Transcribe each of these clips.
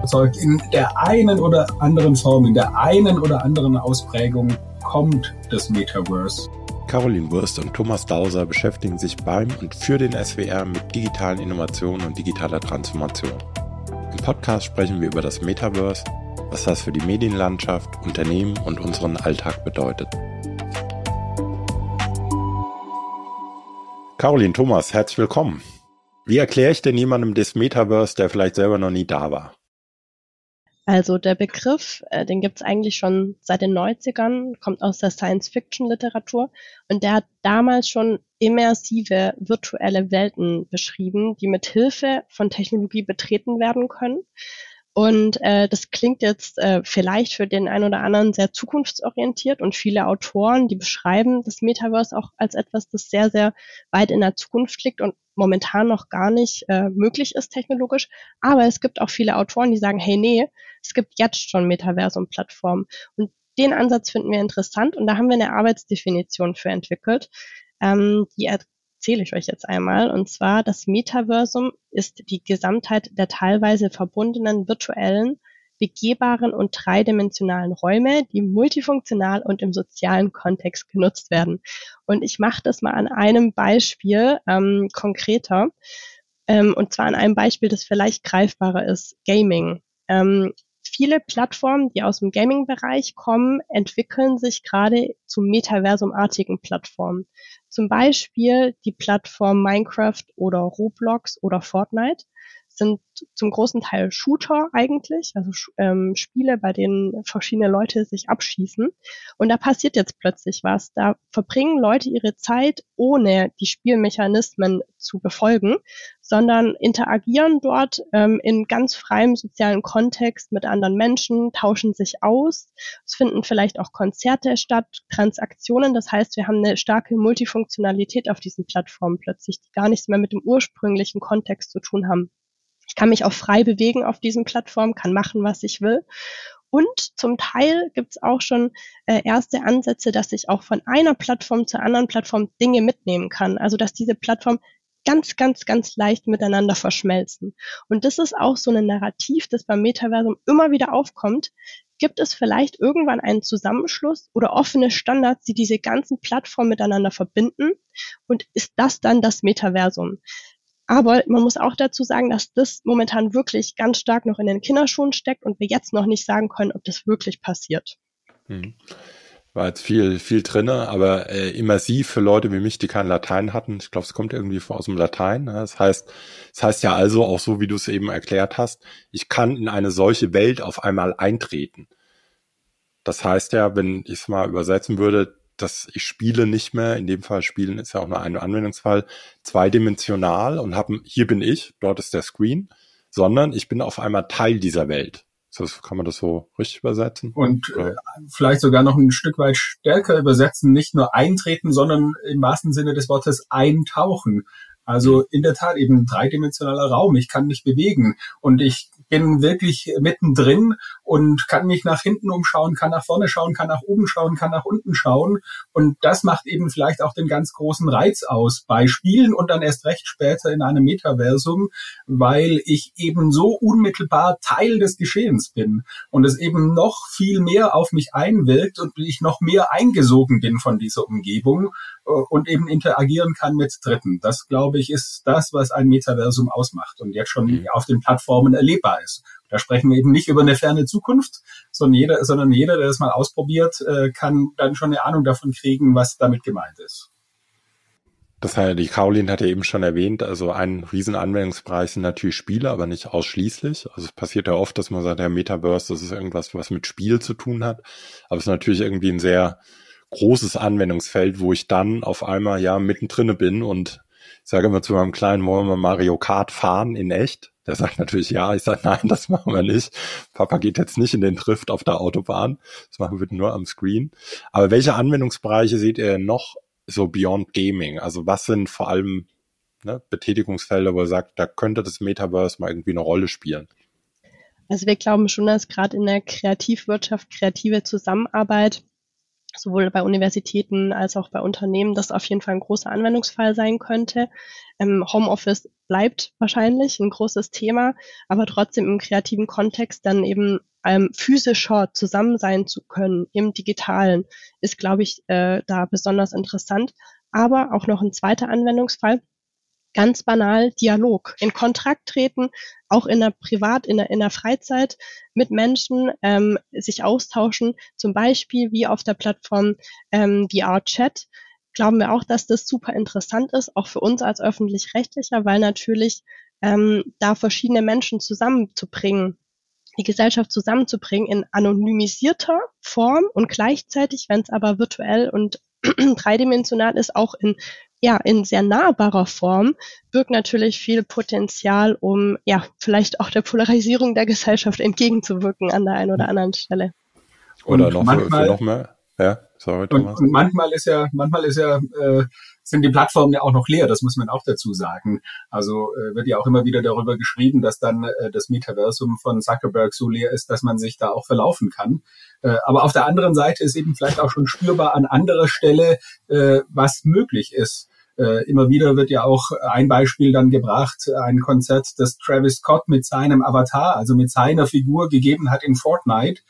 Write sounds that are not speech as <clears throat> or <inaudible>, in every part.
überzeugt, in der einen oder anderen Form, in der einen oder anderen Ausprägung kommt das Metaverse. Caroline Wurst und Thomas Dauser beschäftigen sich beim und für den SWR mit digitalen Innovationen und digitaler Transformation. Im Podcast sprechen wir über das Metaverse, was das für die Medienlandschaft, Unternehmen und unseren Alltag bedeutet. Caroline, Thomas, herzlich willkommen. Wie erkläre ich denn jemandem das Metaverse, der vielleicht selber noch nie da war? Also der Begriff, äh, den gibt es eigentlich schon seit den 90ern, kommt aus der Science-Fiction-Literatur und der hat damals schon immersive virtuelle Welten beschrieben, die mit Hilfe von Technologie betreten werden können. Und äh, das klingt jetzt äh, vielleicht für den einen oder anderen sehr zukunftsorientiert und viele Autoren, die beschreiben das Metaverse auch als etwas, das sehr, sehr weit in der Zukunft liegt und momentan noch gar nicht äh, möglich ist technologisch. Aber es gibt auch viele Autoren, die sagen, hey, nee, es gibt jetzt schon Metaversum-Plattformen. Und den Ansatz finden wir interessant und da haben wir eine Arbeitsdefinition für entwickelt. Ähm, die erzähle ich euch jetzt einmal. Und zwar, das Metaversum ist die Gesamtheit der teilweise verbundenen virtuellen, begehbaren und dreidimensionalen Räume, die multifunktional und im sozialen Kontext genutzt werden. Und ich mache das mal an einem Beispiel ähm, konkreter. Ähm, und zwar an einem Beispiel, das vielleicht greifbarer ist, Gaming. Ähm, viele Plattformen, die aus dem Gaming-Bereich kommen, entwickeln sich gerade zu Metaversum-artigen Plattformen. Zum Beispiel die Plattform Minecraft oder Roblox oder Fortnite sind zum großen Teil Shooter eigentlich, also ähm, Spiele, bei denen verschiedene Leute sich abschießen. Und da passiert jetzt plötzlich was. Da verbringen Leute ihre Zeit, ohne die Spielmechanismen zu befolgen, sondern interagieren dort ähm, in ganz freiem sozialen Kontext mit anderen Menschen, tauschen sich aus. Es finden vielleicht auch Konzerte statt, Transaktionen. Das heißt, wir haben eine starke Multifunktionalität auf diesen Plattformen plötzlich, die gar nichts mehr mit dem ursprünglichen Kontext zu tun haben. Ich kann mich auch frei bewegen auf diesen Plattformen, kann machen, was ich will. Und zum Teil gibt es auch schon äh, erste Ansätze, dass ich auch von einer Plattform zur anderen Plattform Dinge mitnehmen kann. Also dass diese Plattform ganz, ganz, ganz leicht miteinander verschmelzen. Und das ist auch so ein Narrativ, das beim Metaversum immer wieder aufkommt. Gibt es vielleicht irgendwann einen Zusammenschluss oder offene Standards, die diese ganzen Plattformen miteinander verbinden? Und ist das dann das Metaversum? Aber man muss auch dazu sagen, dass das momentan wirklich ganz stark noch in den Kinderschuhen steckt und wir jetzt noch nicht sagen können, ob das wirklich passiert. Hm. War jetzt viel, viel drinne, aber äh, immersiv für Leute wie mich, die kein Latein hatten. Ich glaube, es kommt irgendwie aus dem Latein. Ne? Das heißt, das heißt ja also auch so, wie du es eben erklärt hast, ich kann in eine solche Welt auf einmal eintreten. Das heißt ja, wenn ich es mal übersetzen würde, dass ich spiele nicht mehr, in dem Fall spielen ist ja auch nur ein Anwendungsfall, zweidimensional und habe, hier bin ich, dort ist der Screen, sondern ich bin auf einmal Teil dieser Welt. Das, kann man das so richtig übersetzen? Und äh, vielleicht sogar noch ein Stück weit stärker übersetzen, nicht nur eintreten, sondern im wahrsten Sinne des Wortes eintauchen. Also in der Tat eben dreidimensionaler Raum. Ich kann mich bewegen und ich bin wirklich mittendrin und kann mich nach hinten umschauen, kann nach vorne schauen, kann nach oben schauen, kann nach unten schauen. Und das macht eben vielleicht auch den ganz großen Reiz aus bei Spielen und dann erst recht später in einem Metaversum, weil ich eben so unmittelbar Teil des Geschehens bin und es eben noch viel mehr auf mich einwirkt und ich noch mehr eingesogen bin von dieser Umgebung und eben interagieren kann mit Dritten. Das, glaube ich, ist das, was ein Metaversum ausmacht und jetzt schon mhm. auf den Plattformen erlebbar ist. Da sprechen wir eben nicht über eine ferne Zukunft, sondern jeder, sondern jeder, der das mal ausprobiert, äh, kann dann schon eine Ahnung davon kriegen, was damit gemeint ist. Das heißt, die Caroline hat ja eben schon erwähnt, also ein Riesenanwendungsbereich sind natürlich Spiele, aber nicht ausschließlich. Also es passiert ja oft, dass man sagt, der Metaverse, das ist irgendwas, was mit Spiel zu tun hat. Aber es ist natürlich irgendwie ein sehr großes Anwendungsfeld, wo ich dann auf einmal ja mittendrin bin und ich sage immer zu meinem kleinen, wollen wir Mario Kart fahren in echt? Der sagt natürlich ja. Ich sage, nein, das machen wir nicht. Papa geht jetzt nicht in den Drift auf der Autobahn. Das machen wir nur am Screen. Aber welche Anwendungsbereiche seht ihr noch so beyond Gaming? Also was sind vor allem ne, Betätigungsfelder, wo er sagt, da könnte das Metaverse mal irgendwie eine Rolle spielen? Also wir glauben schon, dass gerade in der Kreativwirtschaft kreative Zusammenarbeit sowohl bei Universitäten als auch bei Unternehmen, das auf jeden Fall ein großer Anwendungsfall sein könnte. Ähm, Homeoffice bleibt wahrscheinlich ein großes Thema, aber trotzdem im kreativen Kontext dann eben ähm, physischer zusammen sein zu können im digitalen ist, glaube ich, äh, da besonders interessant. Aber auch noch ein zweiter Anwendungsfall, ganz banal Dialog, in Kontakt treten, auch in der Privat, in der, in der Freizeit mit Menschen ähm, sich austauschen, zum Beispiel wie auf der Plattform ähm, VR Chat. Glauben wir auch, dass das super interessant ist, auch für uns als öffentlich-rechtlicher, weil natürlich ähm, da verschiedene Menschen zusammenzubringen, die Gesellschaft zusammenzubringen in anonymisierter Form und gleichzeitig, wenn es aber virtuell und <clears throat> dreidimensional ist, auch in ja, in sehr nahbarer Form birgt natürlich viel Potenzial, um ja, vielleicht auch der Polarisierung der Gesellschaft entgegenzuwirken an der einen oder anderen Stelle. Oder und noch manchmal, noch mehr. Ja, sorry, Thomas. Und, und manchmal ist ja, manchmal ist ja, äh, sind die Plattformen ja auch noch leer, das muss man auch dazu sagen. Also äh, wird ja auch immer wieder darüber geschrieben, dass dann äh, das Metaversum von Zuckerberg so leer ist, dass man sich da auch verlaufen kann. Äh, aber auf der anderen Seite ist eben vielleicht auch schon spürbar an anderer Stelle, äh, was möglich ist. Äh, immer wieder wird ja auch ein Beispiel dann gebracht, ein Konzert, das Travis Scott mit seinem Avatar, also mit seiner Figur gegeben hat in Fortnite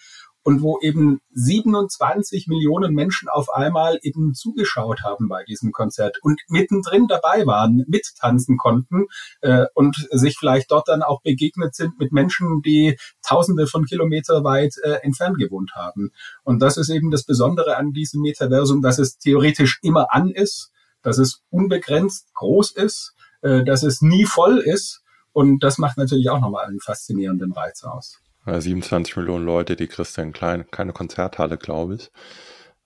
und wo eben 27 Millionen Menschen auf einmal eben zugeschaut haben bei diesem Konzert und mittendrin dabei waren, mittanzen konnten äh, und sich vielleicht dort dann auch begegnet sind mit Menschen, die Tausende von Kilometer weit äh, entfernt gewohnt haben. Und das ist eben das Besondere an diesem Metaversum, dass es theoretisch immer an ist, dass es unbegrenzt groß ist, äh, dass es nie voll ist. Und das macht natürlich auch nochmal einen faszinierenden Reiz aus. Ja, 27 Millionen Leute, die Christian Klein, keine Konzerthalle, glaube ich.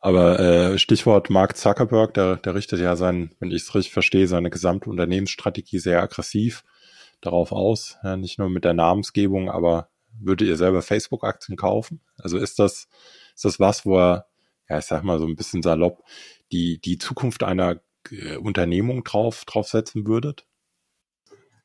Aber äh, Stichwort Mark Zuckerberg, der, der richtet ja sein, wenn ich es richtig verstehe, seine gesamte Unternehmensstrategie sehr aggressiv darauf aus. Ja, nicht nur mit der Namensgebung, aber würdet ihr selber Facebook-Aktien kaufen? Also ist das, ist das was, wo er, ja, ich sag mal so ein bisschen salopp, die, die Zukunft einer äh, Unternehmung drauf, draufsetzen würdet?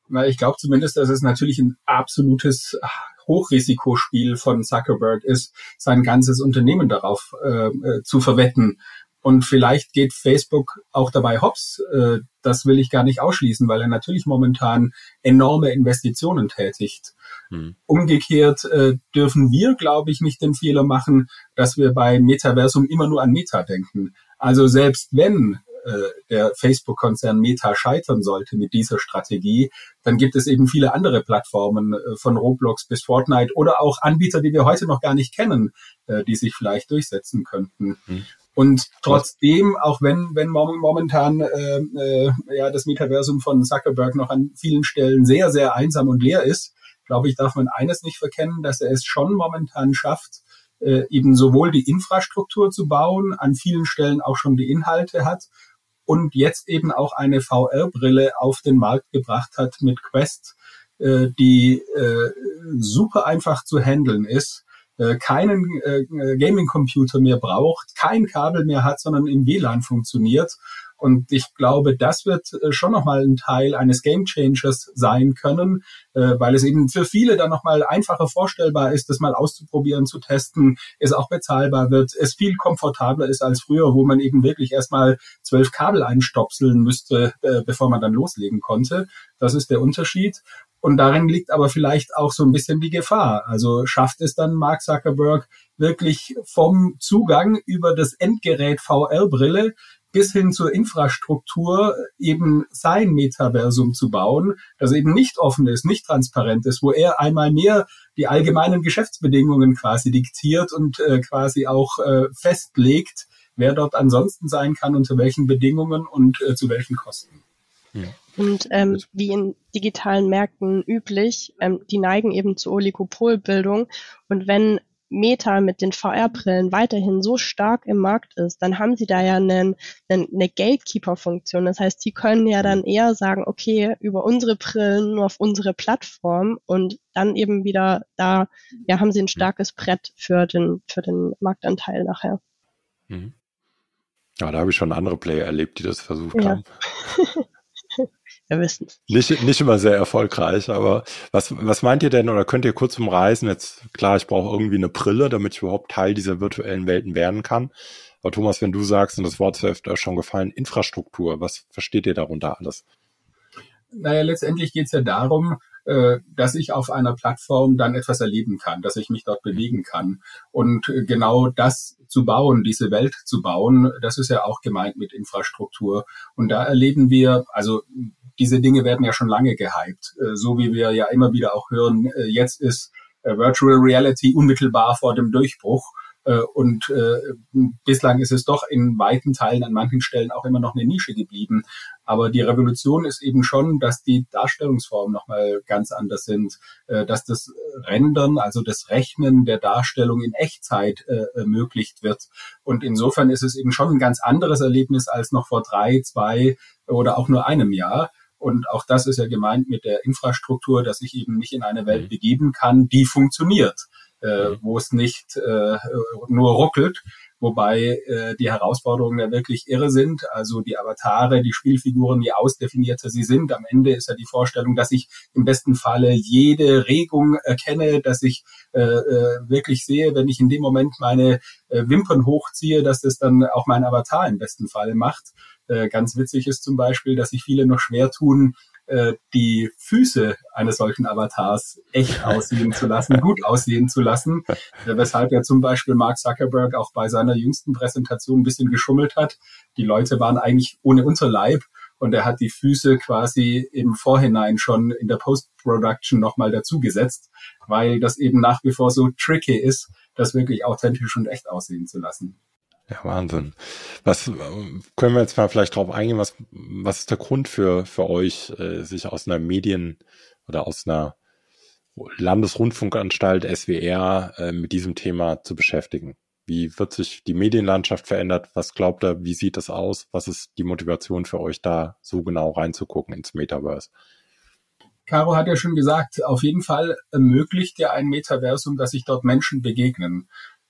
Na, ich glaube zumindest, dass es natürlich ein absolutes Hochrisikospiel von Zuckerberg ist, sein ganzes Unternehmen darauf äh, äh, zu verwetten. Und vielleicht geht Facebook auch dabei hops. Äh, das will ich gar nicht ausschließen, weil er natürlich momentan enorme Investitionen tätigt. Hm. Umgekehrt äh, dürfen wir, glaube ich, nicht den Fehler machen, dass wir bei Metaversum immer nur an Meta denken. Also selbst wenn der Facebook-Konzern Meta scheitern sollte mit dieser Strategie, dann gibt es eben viele andere Plattformen äh, von Roblox bis Fortnite oder auch Anbieter, die wir heute noch gar nicht kennen, äh, die sich vielleicht durchsetzen könnten. Mhm. Und trotzdem, auch wenn, wenn momentan äh, äh, ja, das Metaversum von Zuckerberg noch an vielen Stellen sehr, sehr einsam und leer ist, glaube ich, darf man eines nicht verkennen, dass er es schon momentan schafft, äh, eben sowohl die Infrastruktur zu bauen, an vielen Stellen auch schon die Inhalte hat und jetzt eben auch eine VR-Brille auf den Markt gebracht hat mit Quest, äh, die äh, super einfach zu handeln ist, äh, keinen äh, Gaming-Computer mehr braucht, kein Kabel mehr hat, sondern im WLAN funktioniert und ich glaube, das wird äh, schon nochmal ein Teil eines Game Changers sein können, äh, weil es eben für viele dann nochmal einfacher vorstellbar ist, das mal auszuprobieren, zu testen, es auch bezahlbar wird, es viel komfortabler ist als früher, wo man eben wirklich erstmal zwölf Kabel einstopseln müsste, äh, bevor man dann loslegen konnte. Das ist der Unterschied. Und darin liegt aber vielleicht auch so ein bisschen die Gefahr. Also schafft es dann Mark Zuckerberg wirklich vom Zugang über das Endgerät VR-Brille bis hin zur Infrastruktur eben sein Metaversum zu bauen, das eben nicht offen ist, nicht transparent ist, wo er einmal mehr die allgemeinen Geschäftsbedingungen quasi diktiert und äh, quasi auch äh, festlegt, wer dort ansonsten sein kann, unter welchen Bedingungen und äh, zu welchen Kosten. Ja. Und ähm, wie in digitalen Märkten üblich, ähm, die neigen eben zur Oligopolbildung. Und wenn Meta mit den VR-Brillen weiterhin so stark im Markt ist, dann haben sie da ja einen, einen, eine Gatekeeper-Funktion. Das heißt, die können ja dann eher sagen, okay, über unsere Brillen nur auf unsere Plattform und dann eben wieder da, ja, haben sie ein starkes Brett für den, für den Marktanteil nachher. Mhm. Ja, da habe ich schon andere Player erlebt, die das versucht ja. haben. <laughs> wir wissen. Nicht, nicht immer sehr erfolgreich, aber was, was meint ihr denn oder könnt ihr kurz umreißen? Jetzt, klar, ich brauche irgendwie eine Brille, damit ich überhaupt Teil dieser virtuellen Welten werden kann. Aber Thomas, wenn du sagst, und das Wort ist öfter schon gefallen, Infrastruktur, was versteht ihr darunter alles? Naja, letztendlich geht es ja darum, äh, dass ich auf einer Plattform dann etwas erleben kann, dass ich mich dort bewegen kann. Und äh, genau das zu bauen, diese Welt zu bauen, das ist ja auch gemeint mit Infrastruktur. Und da erleben wir, also diese Dinge werden ja schon lange gehypt, äh, so wie wir ja immer wieder auch hören, jetzt ist Virtual Reality unmittelbar vor dem Durchbruch. Äh, und äh, bislang ist es doch in weiten Teilen an manchen Stellen auch immer noch eine Nische geblieben. Aber die Revolution ist eben schon, dass die Darstellungsformen nochmal ganz anders sind, äh, dass das Rendern, also das Rechnen der Darstellung in Echtzeit ermöglicht wird. Und insofern ist es eben schon ein ganz anderes Erlebnis als noch vor drei, zwei oder auch nur einem Jahr. Und auch das ist ja gemeint mit der Infrastruktur, dass ich eben mich in eine Welt mhm. begeben kann, die funktioniert äh, wo es nicht äh, nur ruckelt, wobei äh, die Herausforderungen ja wirklich irre sind. Also die Avatare, die Spielfiguren, je ausdefinierter sie sind. Am Ende ist ja die Vorstellung, dass ich im besten Falle jede Regung erkenne, dass ich äh, äh, wirklich sehe, wenn ich in dem Moment meine äh, Wimpern hochziehe, dass das dann auch mein Avatar im besten Fall macht. Äh, ganz witzig ist zum Beispiel, dass sich viele noch schwer tun, äh, die Füße eines solchen Avatars echt <laughs> aussehen zu lassen, gut aussehen zu lassen, äh, weshalb ja zum Beispiel Mark Zuckerberg auch bei seiner jüngsten Präsentation ein bisschen geschummelt hat. Die Leute waren eigentlich ohne Unterleib und er hat die Füße quasi im Vorhinein schon in der Post-Production nochmal dazugesetzt, weil das eben nach wie vor so tricky ist, das wirklich authentisch und echt aussehen zu lassen. Ja, Wahnsinn. Was können wir jetzt mal vielleicht drauf eingehen? Was, was ist der Grund für, für euch, äh, sich aus einer Medien- oder aus einer Landesrundfunkanstalt SWR äh, mit diesem Thema zu beschäftigen? Wie wird sich die Medienlandschaft verändert? Was glaubt ihr? Wie sieht es aus? Was ist die Motivation für euch da so genau reinzugucken ins Metaverse? Caro hat ja schon gesagt, auf jeden Fall ermöglicht ja ein Metaversum, dass sich dort Menschen begegnen,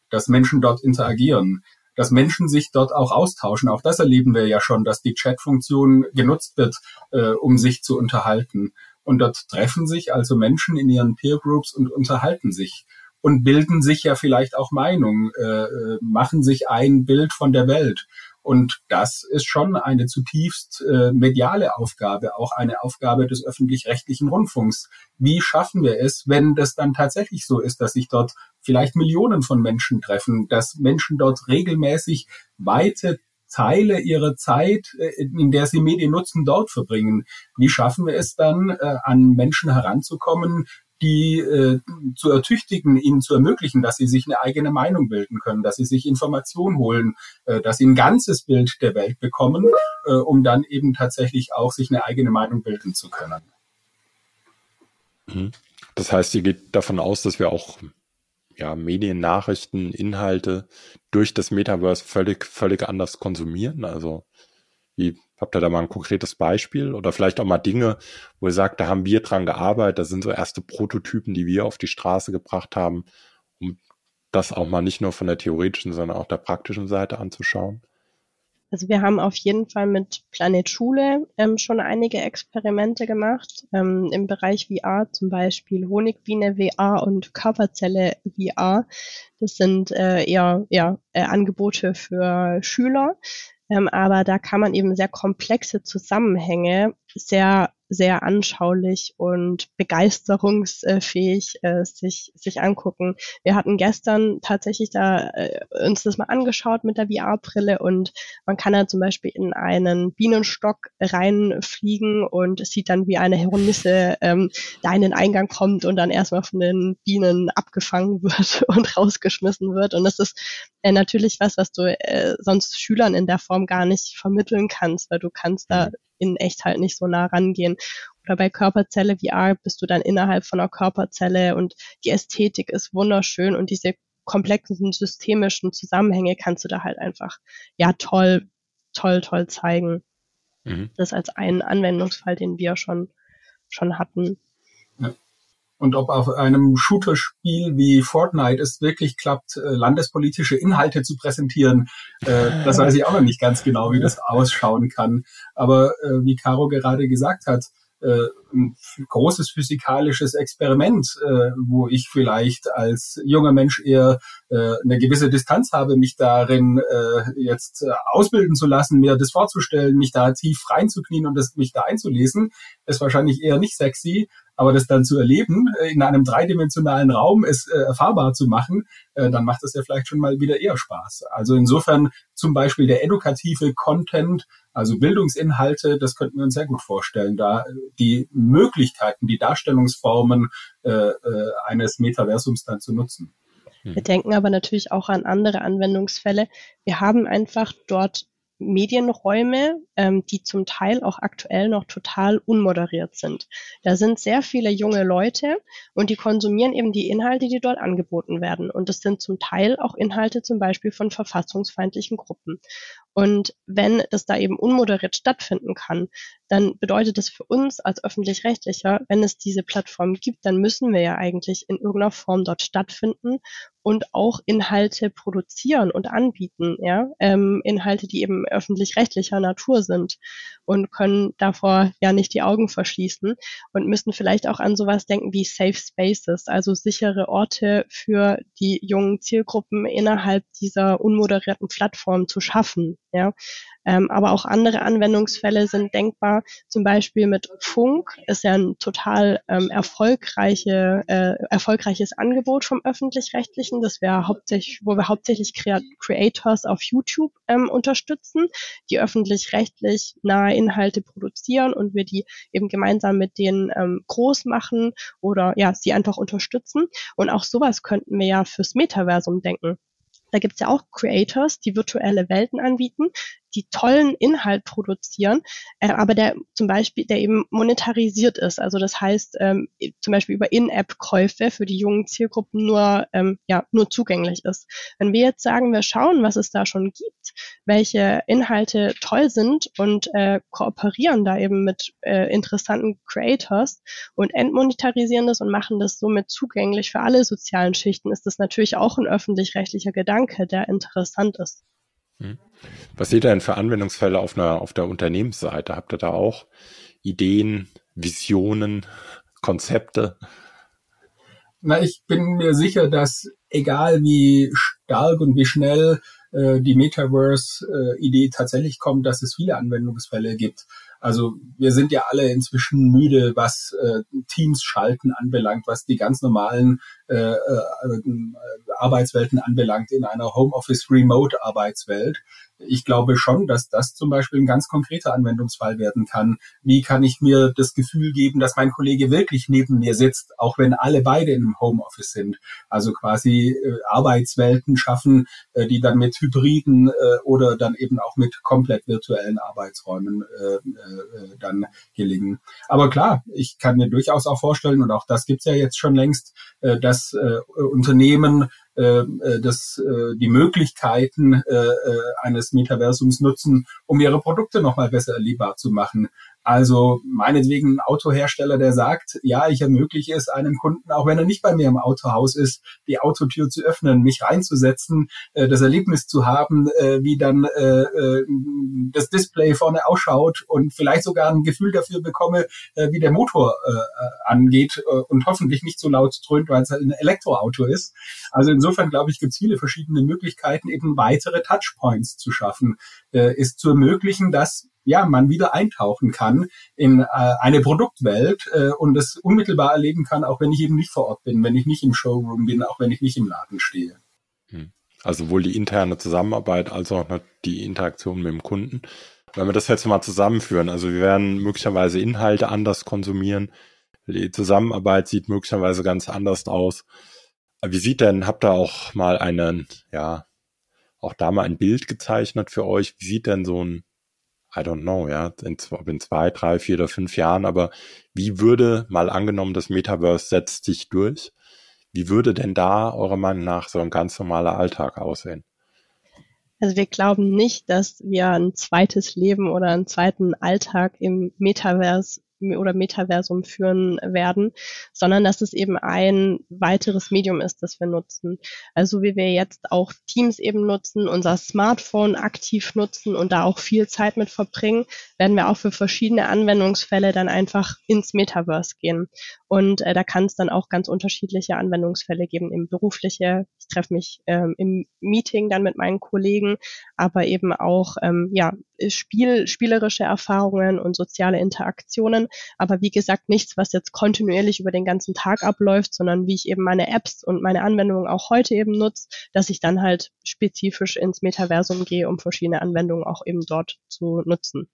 dass Menschen dort interagieren dass Menschen sich dort auch austauschen. Auch das erleben wir ja schon, dass die Chat-Funktion genutzt wird, äh, um sich zu unterhalten. Und dort treffen sich also Menschen in ihren Peer Groups und unterhalten sich und bilden sich ja vielleicht auch Meinung, äh, äh, machen sich ein Bild von der Welt. Und das ist schon eine zutiefst äh, mediale Aufgabe, auch eine Aufgabe des öffentlich-rechtlichen Rundfunks. Wie schaffen wir es, wenn das dann tatsächlich so ist, dass sich dort vielleicht Millionen von Menschen treffen, dass Menschen dort regelmäßig weite Teile ihrer Zeit, äh, in der sie Medien nutzen, dort verbringen. Wie schaffen wir es dann, äh, an Menschen heranzukommen, die äh, zu ertüchtigen, ihnen zu ermöglichen, dass sie sich eine eigene Meinung bilden können, dass sie sich Informationen holen, dass sie ein ganzes Bild der Welt bekommen, um dann eben tatsächlich auch sich eine eigene Meinung bilden zu können. Mhm. Das heißt, ihr geht davon aus, dass wir auch ja, Medien, Nachrichten, Inhalte durch das Metaverse völlig, völlig anders konsumieren. Also wie Habt ihr da mal ein konkretes Beispiel oder vielleicht auch mal Dinge, wo ihr sagt, da haben wir dran gearbeitet, da sind so erste Prototypen, die wir auf die Straße gebracht haben, um das auch mal nicht nur von der theoretischen, sondern auch der praktischen Seite anzuschauen? Also wir haben auf jeden Fall mit Planet Schule ähm, schon einige Experimente gemacht ähm, im Bereich VR, zum Beispiel Honigbiene VR und Körperzelle VR. Das sind äh, eher ja, äh, Angebote für Schüler, ähm, aber da kann man eben sehr komplexe Zusammenhänge sehr sehr anschaulich und begeisterungsfähig äh, sich, sich angucken. Wir hatten gestern tatsächlich da äh, uns das mal angeschaut mit der VR-Brille und man kann da zum Beispiel in einen Bienenstock reinfliegen und sieht dann, wie eine Hornisse ähm, da in den Eingang kommt und dann erstmal von den Bienen abgefangen <laughs> wird und rausgeschmissen wird. Und das ist äh, natürlich was, was du äh, sonst Schülern in der Form gar nicht vermitteln kannst, weil du kannst da mhm in echt halt nicht so nah rangehen. Oder bei Körperzelle VR bist du dann innerhalb von einer Körperzelle und die Ästhetik ist wunderschön und diese komplexen systemischen Zusammenhänge kannst du da halt einfach, ja, toll, toll, toll zeigen. Mhm. Das als einen Anwendungsfall, den wir schon, schon hatten. Und ob auf einem Shooter-Spiel wie Fortnite es wirklich klappt, äh, landespolitische Inhalte zu präsentieren. Äh, das weiß ich auch noch nicht ganz genau, wie das ausschauen kann. Aber äh, wie Caro gerade gesagt hat, ein großes physikalisches Experiment, wo ich vielleicht als junger Mensch eher eine gewisse Distanz habe, mich darin jetzt ausbilden zu lassen, mir das vorzustellen, mich da tief reinzuknien und das, mich da einzulesen, ist wahrscheinlich eher nicht sexy, aber das dann zu erleben, äh, in einem dreidimensionalen Raum es äh, erfahrbar zu machen, äh, dann macht es ja vielleicht schon mal wieder eher Spaß. Also insofern zum Beispiel der edukative Content, also Bildungsinhalte, das könnten wir uns sehr gut vorstellen, da die Möglichkeiten, die Darstellungsformen äh, äh, eines Metaversums dann zu nutzen. Wir denken aber natürlich auch an andere Anwendungsfälle. Wir haben einfach dort Medienräume, ähm, die zum Teil auch aktuell noch total unmoderiert sind. Da sind sehr viele junge Leute und die konsumieren eben die Inhalte, die dort angeboten werden. Und das sind zum Teil auch Inhalte zum Beispiel von verfassungsfeindlichen Gruppen. Und wenn das da eben unmoderiert stattfinden kann, dann bedeutet das für uns als öffentlich-rechtlicher, wenn es diese Plattform gibt, dann müssen wir ja eigentlich in irgendeiner Form dort stattfinden und auch Inhalte produzieren und anbieten, ja, ähm, Inhalte, die eben öffentlich-rechtlicher Natur sind und können davor ja nicht die Augen verschließen und müssen vielleicht auch an sowas denken wie Safe Spaces, also sichere Orte für die jungen Zielgruppen innerhalb dieser unmoderierten Plattform zu schaffen, ja. Ähm, aber auch andere Anwendungsfälle sind denkbar. Zum Beispiel mit Funk ist ja ein total ähm, erfolgreiche, äh, erfolgreiches Angebot vom öffentlich-rechtlichen, das wir hauptsächlich, wo wir hauptsächlich Creators auf YouTube ähm, unterstützen, die öffentlich-rechtlich nahe Inhalte produzieren und wir die eben gemeinsam mit denen ähm, groß machen oder ja, sie einfach unterstützen. Und auch sowas könnten wir ja fürs Metaversum denken. Da gibt's ja auch Creators, die virtuelle Welten anbieten, die tollen Inhalt produzieren, äh, aber der zum Beispiel, der eben monetarisiert ist. Also das heißt, ähm, zum Beispiel über In-App-Käufe für die jungen Zielgruppen nur, ähm, ja, nur zugänglich ist. Wenn wir jetzt sagen, wir schauen, was es da schon gibt, welche Inhalte toll sind und äh, kooperieren da eben mit äh, interessanten Creators und entmonetarisieren das und machen das somit zugänglich für alle sozialen Schichten, ist das natürlich auch ein öffentlich-rechtlicher Gedanke, der interessant ist. Hm. Was seht ihr denn für Anwendungsfälle auf einer, auf der Unternehmensseite? Habt ihr da auch Ideen, Visionen, Konzepte? Na, ich bin mir sicher, dass egal wie stark und wie schnell äh, die Metaverse-Idee äh, tatsächlich kommt, dass es viele Anwendungsfälle gibt. Also wir sind ja alle inzwischen müde, was äh, Teams schalten anbelangt, was die ganz normalen äh, äh, Arbeitswelten anbelangt in einer Homeoffice Remote Arbeitswelt ich glaube schon, dass das zum Beispiel ein ganz konkreter Anwendungsfall werden kann. Wie kann ich mir das Gefühl geben, dass mein Kollege wirklich neben mir sitzt, auch wenn alle beide im Homeoffice sind? Also quasi äh, Arbeitswelten schaffen, äh, die dann mit Hybriden äh, oder dann eben auch mit komplett virtuellen Arbeitsräumen äh, äh, dann gelingen. Aber klar, ich kann mir durchaus auch vorstellen, und auch das gibt's ja jetzt schon längst, äh, dass äh, Unternehmen äh, das, äh, die Möglichkeiten äh, äh, eines Metaversums nutzen, um ihre Produkte nochmal besser erlebbar zu machen. Also meinetwegen ein Autohersteller, der sagt, ja, ich ermögliche es einem Kunden, auch wenn er nicht bei mir im Autohaus ist, die Autotür zu öffnen, mich reinzusetzen, äh, das Erlebnis zu haben, äh, wie dann äh, äh, das Display vorne ausschaut und vielleicht sogar ein Gefühl dafür bekomme, äh, wie der Motor äh, angeht und hoffentlich nicht so laut dröhnt, weil es halt ein Elektroauto ist. Also insofern glaube ich, gibt es viele verschiedene Möglichkeiten, eben weitere Touchpoints zu schaffen, ist zu ermöglichen, dass ja, man wieder eintauchen kann in äh, eine Produktwelt äh, und es unmittelbar erleben kann, auch wenn ich eben nicht vor Ort bin, wenn ich nicht im Showroom bin, auch wenn ich nicht im Laden stehe. Hm. Also sowohl die interne Zusammenarbeit als auch die Interaktion mit dem Kunden. Wenn wir das jetzt mal zusammenführen, also wir werden möglicherweise Inhalte anders konsumieren, die Zusammenarbeit sieht möglicherweise ganz anders aus. Wie sieht denn, habt ihr auch mal einen, ja, auch da mal ein Bild gezeichnet für euch? Wie sieht denn so ein I don't know, ja, in, in zwei, drei, vier oder fünf Jahren, aber wie würde, mal angenommen, das Metaverse setzt sich durch, wie würde denn da eurer Meinung nach so ein ganz normaler Alltag aussehen? Also wir glauben nicht, dass wir ein zweites Leben oder einen zweiten Alltag im Metaverse oder Metaversum führen werden, sondern dass es eben ein weiteres Medium ist, das wir nutzen. Also wie wir jetzt auch Teams eben nutzen, unser Smartphone aktiv nutzen und da auch viel Zeit mit verbringen, werden wir auch für verschiedene Anwendungsfälle dann einfach ins Metaverse gehen. Und äh, da kann es dann auch ganz unterschiedliche Anwendungsfälle geben, im berufliche. Treffe mich ähm, im Meeting dann mit meinen Kollegen, aber eben auch ähm, ja Spiel, spielerische Erfahrungen und soziale Interaktionen. Aber wie gesagt, nichts, was jetzt kontinuierlich über den ganzen Tag abläuft, sondern wie ich eben meine Apps und meine Anwendungen auch heute eben nutze, dass ich dann halt spezifisch ins Metaversum gehe, um verschiedene Anwendungen auch eben dort zu nutzen.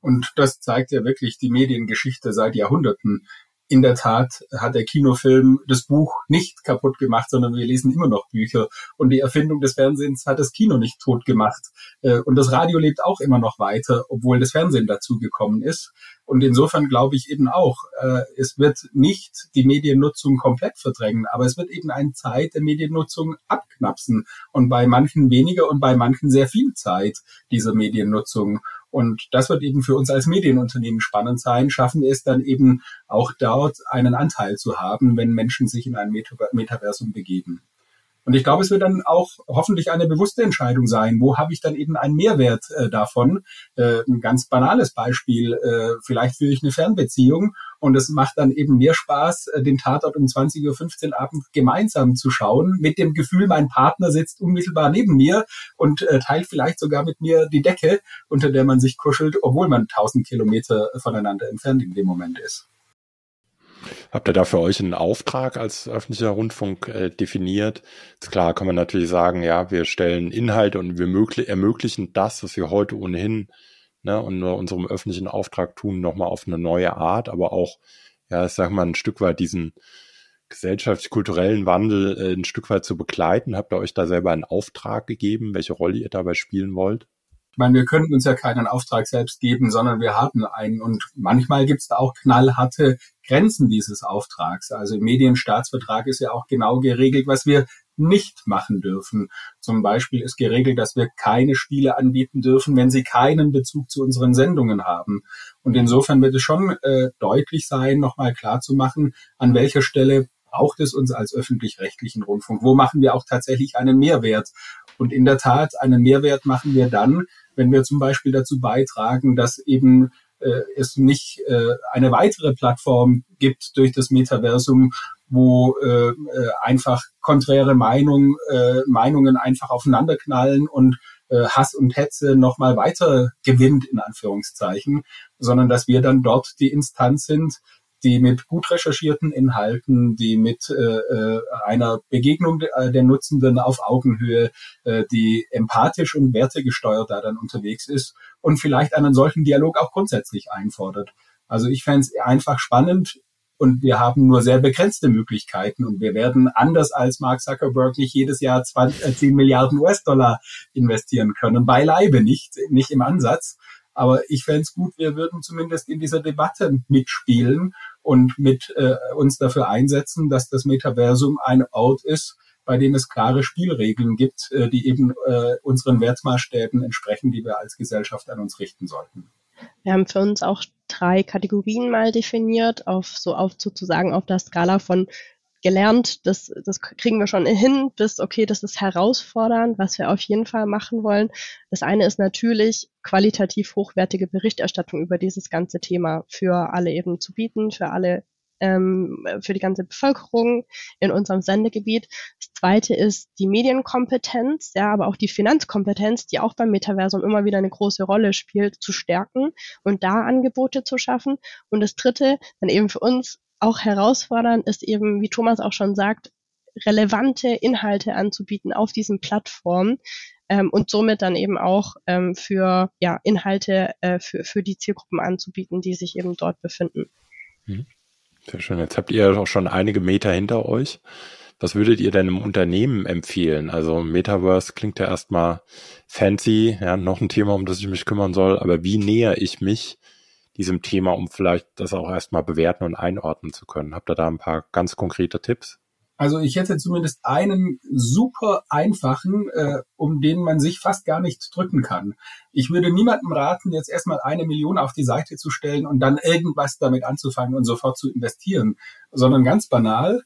Und das zeigt ja wirklich die Mediengeschichte seit Jahrhunderten in der Tat hat der Kinofilm das Buch nicht kaputt gemacht, sondern wir lesen immer noch Bücher. Und die Erfindung des Fernsehens hat das Kino nicht tot gemacht. Äh, und das Radio lebt auch immer noch weiter, obwohl das Fernsehen dazugekommen ist. Und insofern glaube ich eben auch, äh, es wird nicht die Mediennutzung komplett verdrängen, aber es wird eben eine Zeit der Mediennutzung abknapsen. Und bei manchen weniger und bei manchen sehr viel Zeit dieser Mediennutzung. Und das wird eben für uns als Medienunternehmen spannend sein. Schaffen wir es dann eben auch dort einen Anteil zu haben, wenn Menschen sich in ein Metaversum begeben. Und ich glaube, es wird dann auch hoffentlich eine bewusste Entscheidung sein. Wo habe ich dann eben einen Mehrwert äh, davon? Äh, ein ganz banales Beispiel. Äh, vielleicht führe ich eine Fernbeziehung und es macht dann eben mehr Spaß, äh, den Tatort um 20.15 Uhr abends gemeinsam zu schauen, mit dem Gefühl, mein Partner sitzt unmittelbar neben mir und äh, teilt vielleicht sogar mit mir die Decke, unter der man sich kuschelt, obwohl man 1000 Kilometer voneinander entfernt in dem Moment ist. Habt ihr da für euch einen Auftrag als öffentlicher Rundfunk äh, definiert? Ist klar, kann man natürlich sagen, ja, wir stellen Inhalte und wir ermöglichen das, was wir heute ohnehin ne, und nur unserem öffentlichen Auftrag tun, nochmal auf eine neue Art, aber auch, ja, ich sag mal, ein Stück weit diesen gesellschafts-kulturellen Wandel äh, ein Stück weit zu begleiten. Habt ihr euch da selber einen Auftrag gegeben, welche Rolle ihr dabei spielen wollt? Ich meine, wir können uns ja keinen Auftrag selbst geben, sondern wir haben einen. Und manchmal gibt es da auch knallharte Grenzen dieses Auftrags. Also im Medienstaatsvertrag ist ja auch genau geregelt, was wir nicht machen dürfen. Zum Beispiel ist geregelt, dass wir keine Spiele anbieten dürfen, wenn sie keinen Bezug zu unseren Sendungen haben. Und insofern wird es schon äh, deutlich sein, nochmal klar zu machen, an welcher Stelle braucht es uns als öffentlich-rechtlichen Rundfunk? Wo machen wir auch tatsächlich einen Mehrwert? Und in der Tat, einen Mehrwert machen wir dann, wenn wir zum Beispiel dazu beitragen, dass eben äh, es nicht äh, eine weitere Plattform gibt durch das Metaversum, wo äh, äh, einfach konträre Meinung, äh, Meinungen einfach aufeinanderknallen und äh, Hass und Hetze nochmal weiter gewinnt, in Anführungszeichen, sondern dass wir dann dort die Instanz sind, die mit gut recherchierten Inhalten, die mit äh, äh einer Begegnung äh, der Nutzenden auf Augenhöhe, äh, die empathisch und wertegesteuert da dann unterwegs ist und vielleicht einen solchen Dialog auch grundsätzlich einfordert. Also ich fände einfach spannend und wir haben nur sehr begrenzte Möglichkeiten und wir werden anders als Mark Zuckerberg nicht jedes Jahr 20, 10 äh, Milliarden US-Dollar investieren können. Beileibe nicht, nicht im Ansatz. Aber ich fände es gut, wir würden zumindest in dieser Debatte mitspielen und mit äh, uns dafür einsetzen, dass das Metaversum ein Ort ist, bei dem es klare Spielregeln gibt, äh, die eben äh, unseren Wertmaßstäben entsprechen, die wir als Gesellschaft an uns richten sollten. Wir haben für uns auch drei Kategorien mal definiert, auf so auf sozusagen auf der Skala von gelernt, das, das kriegen wir schon hin, bis, okay, das ist herausfordernd, was wir auf jeden Fall machen wollen. Das eine ist natürlich qualitativ hochwertige Berichterstattung über dieses ganze Thema für alle eben zu bieten, für alle ähm, für die ganze Bevölkerung in unserem Sendegebiet. Das zweite ist die Medienkompetenz, ja, aber auch die Finanzkompetenz, die auch beim Metaversum immer wieder eine große Rolle spielt, zu stärken und da Angebote zu schaffen. Und das dritte, dann eben für uns auch herausfordernd ist eben, wie Thomas auch schon sagt, relevante Inhalte anzubieten auf diesen Plattformen ähm, und somit dann eben auch ähm, für ja, Inhalte äh, für, für die Zielgruppen anzubieten, die sich eben dort befinden. Mhm. Sehr schön. Jetzt habt ihr auch schon einige Meter hinter euch. Was würdet ihr denn im Unternehmen empfehlen? Also Metaverse klingt ja erstmal fancy, ja, noch ein Thema, um das ich mich kümmern soll, aber wie näher ich mich diesem Thema, um vielleicht das auch erstmal bewerten und einordnen zu können. Habt ihr da ein paar ganz konkrete Tipps? Also ich hätte zumindest einen super einfachen, äh, um den man sich fast gar nicht drücken kann. Ich würde niemandem raten, jetzt erstmal eine Million auf die Seite zu stellen und dann irgendwas damit anzufangen und sofort zu investieren, sondern ganz banal,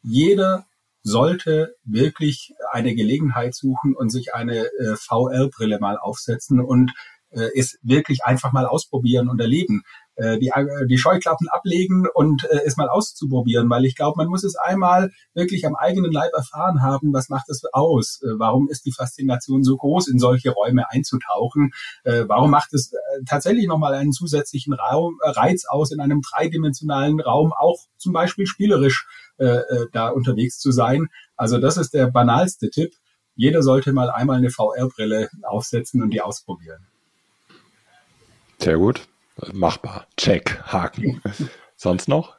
jeder sollte wirklich eine Gelegenheit suchen und sich eine äh, VR-Brille mal aufsetzen und äh, es wirklich einfach mal ausprobieren und erleben. Äh, die, äh, die Scheuklappen ablegen und äh, es mal auszuprobieren, weil ich glaube, man muss es einmal wirklich am eigenen Leib erfahren haben, was macht es aus? Äh, warum ist die Faszination so groß, in solche Räume einzutauchen? Äh, warum macht es äh, tatsächlich nochmal einen zusätzlichen Raum, äh, Reiz aus, in einem dreidimensionalen Raum auch zum Beispiel spielerisch äh, äh da unterwegs zu sein? Also das ist der banalste Tipp. Jeder sollte mal einmal eine VR-Brille aufsetzen und die ausprobieren. Sehr gut. Machbar. Check. Haken. <laughs> Sonst noch?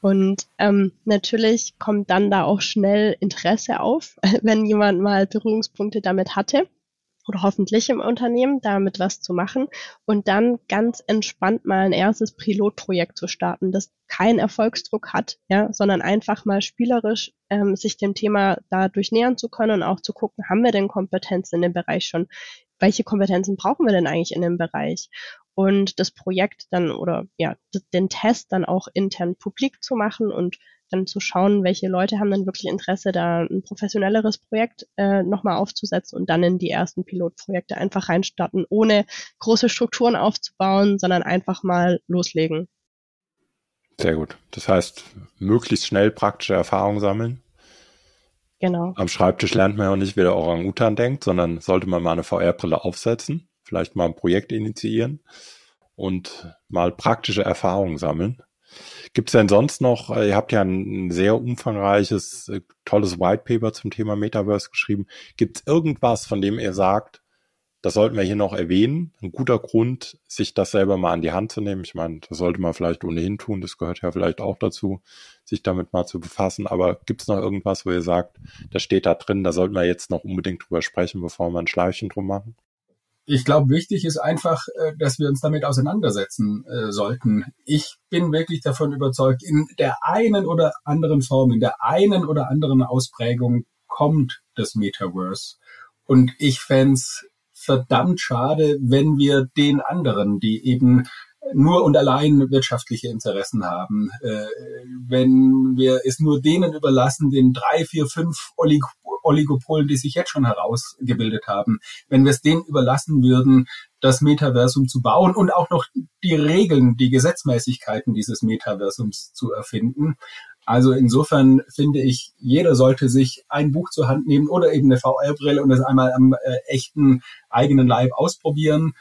Und ähm, natürlich kommt dann da auch schnell Interesse auf, <laughs> wenn jemand mal Berührungspunkte damit hatte oder hoffentlich im Unternehmen, damit was zu machen und dann ganz entspannt mal ein erstes Pilotprojekt zu starten, das keinen Erfolgsdruck hat, ja, sondern einfach mal spielerisch ähm, sich dem Thema dadurch nähern zu können und auch zu gucken, haben wir denn Kompetenzen in dem Bereich schon? Welche Kompetenzen brauchen wir denn eigentlich in dem Bereich? Und das Projekt dann oder ja, den Test dann auch intern publik zu machen und dann zu schauen, welche Leute haben dann wirklich Interesse, da ein professionelleres Projekt äh, nochmal aufzusetzen und dann in die ersten Pilotprojekte einfach reinstarten, ohne große Strukturen aufzubauen, sondern einfach mal loslegen. Sehr gut. Das heißt, möglichst schnell praktische Erfahrungen sammeln. Genau. Am Schreibtisch lernt man ja auch nicht, wie der Orang-Utan denkt, sondern sollte man mal eine VR-Brille aufsetzen vielleicht mal ein Projekt initiieren und mal praktische Erfahrungen sammeln. Gibt es denn sonst noch, äh, ihr habt ja ein sehr umfangreiches, äh, tolles White Paper zum Thema Metaverse geschrieben. Gibt es irgendwas, von dem ihr sagt, das sollten wir hier noch erwähnen? Ein guter Grund, sich das selber mal an die Hand zu nehmen. Ich meine, das sollte man vielleicht ohnehin tun, das gehört ja vielleicht auch dazu, sich damit mal zu befassen. Aber gibt es noch irgendwas, wo ihr sagt, das steht da drin, da sollten wir jetzt noch unbedingt drüber sprechen, bevor wir ein Schleifchen drum machen? Ich glaube, wichtig ist einfach, äh, dass wir uns damit auseinandersetzen äh, sollten. Ich bin wirklich davon überzeugt, in der einen oder anderen Form, in der einen oder anderen Ausprägung kommt das Metaverse. Und ich fände verdammt schade, wenn wir den anderen, die eben nur und allein wirtschaftliche Interessen haben, äh, wenn wir es nur denen überlassen, den drei, vier, fünf Olig Oligopolen, die sich jetzt schon herausgebildet haben, wenn wir es denen überlassen würden, das Metaversum zu bauen und auch noch die Regeln, die Gesetzmäßigkeiten dieses Metaversums zu erfinden. Also insofern finde ich, jeder sollte sich ein Buch zur Hand nehmen oder eben eine VR-Brille und das einmal am äh, echten eigenen Leib ausprobieren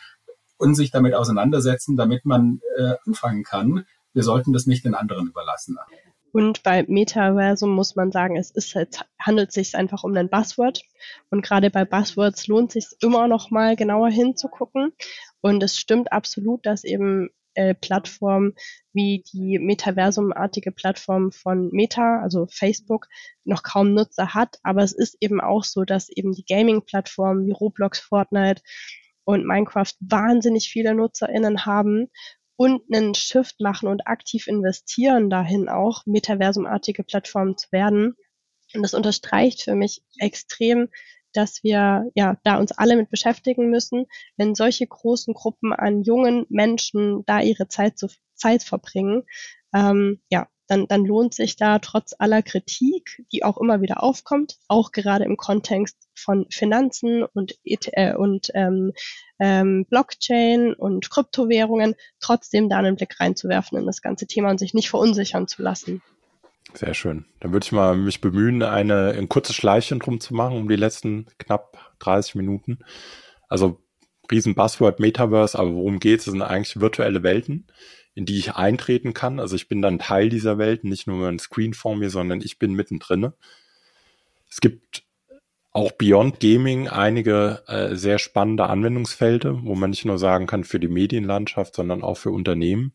und sich damit auseinandersetzen, damit man äh, anfangen kann. Wir sollten das nicht den anderen überlassen. Und bei Metaversum muss man sagen, es ist halt, handelt sich einfach um ein Buzzword. Und gerade bei Buzzwords lohnt sich immer noch mal genauer hinzugucken. Und es stimmt absolut, dass eben äh, Plattformen wie die Metaversum-artige Plattform von Meta, also Facebook, noch kaum Nutzer hat. Aber es ist eben auch so, dass eben die Gaming-Plattformen wie Roblox, Fortnite und Minecraft wahnsinnig viele NutzerInnen haben und einen Shift machen und aktiv investieren dahin auch, metaversumartige Plattformen zu werden. Und das unterstreicht für mich extrem, dass wir ja da uns alle mit beschäftigen müssen, wenn solche großen Gruppen an jungen Menschen da ihre Zeit zu Zeit verbringen, ähm, ja, dann, dann lohnt sich da trotz aller Kritik, die auch immer wieder aufkommt, auch gerade im Kontext von Finanzen und, äh, und ähm, ähm, Blockchain und Kryptowährungen, trotzdem da einen Blick reinzuwerfen in das ganze Thema und sich nicht verunsichern zu lassen. Sehr schön. Dann würde ich mal mich bemühen, eine, ein kurzes Schleichchen drum zu machen, um die letzten knapp 30 Minuten. Also riesen Buzzword Metaverse, aber worum geht es? Das sind eigentlich virtuelle Welten in die ich eintreten kann. Also ich bin dann Teil dieser Welt, nicht nur ein Screen vor mir, sondern ich bin mittendrin. Es gibt auch Beyond Gaming einige äh, sehr spannende Anwendungsfelder, wo man nicht nur sagen kann für die Medienlandschaft, sondern auch für Unternehmen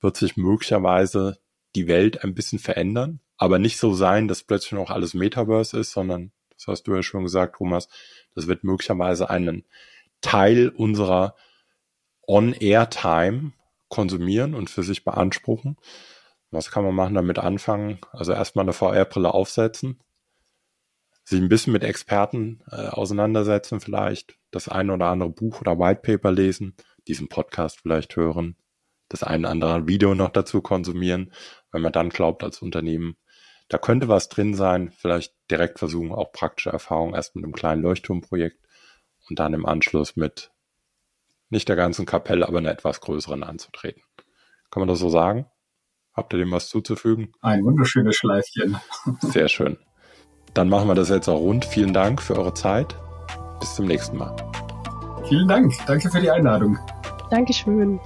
wird sich möglicherweise die Welt ein bisschen verändern, aber nicht so sein, dass plötzlich noch alles Metaverse ist, sondern, das hast du ja schon gesagt, Thomas, das wird möglicherweise einen Teil unserer On-Air-Time konsumieren und für sich beanspruchen. Was kann man machen, damit anfangen? Also erstmal eine VR-Brille aufsetzen, sich ein bisschen mit Experten äh, auseinandersetzen vielleicht, das ein oder andere Buch oder Whitepaper lesen, diesen Podcast vielleicht hören, das ein oder andere Video noch dazu konsumieren, wenn man dann glaubt als Unternehmen, da könnte was drin sein, vielleicht direkt versuchen, auch praktische Erfahrungen erst mit einem kleinen Leuchtturmprojekt und dann im Anschluss mit nicht der ganzen Kapelle, aber einer etwas größeren anzutreten. Kann man das so sagen? Habt ihr dem was zuzufügen? Ein wunderschönes Schleifchen. <laughs> Sehr schön. Dann machen wir das jetzt auch rund. Vielen Dank für eure Zeit. Bis zum nächsten Mal. Vielen Dank. Danke für die Einladung. Dankeschön.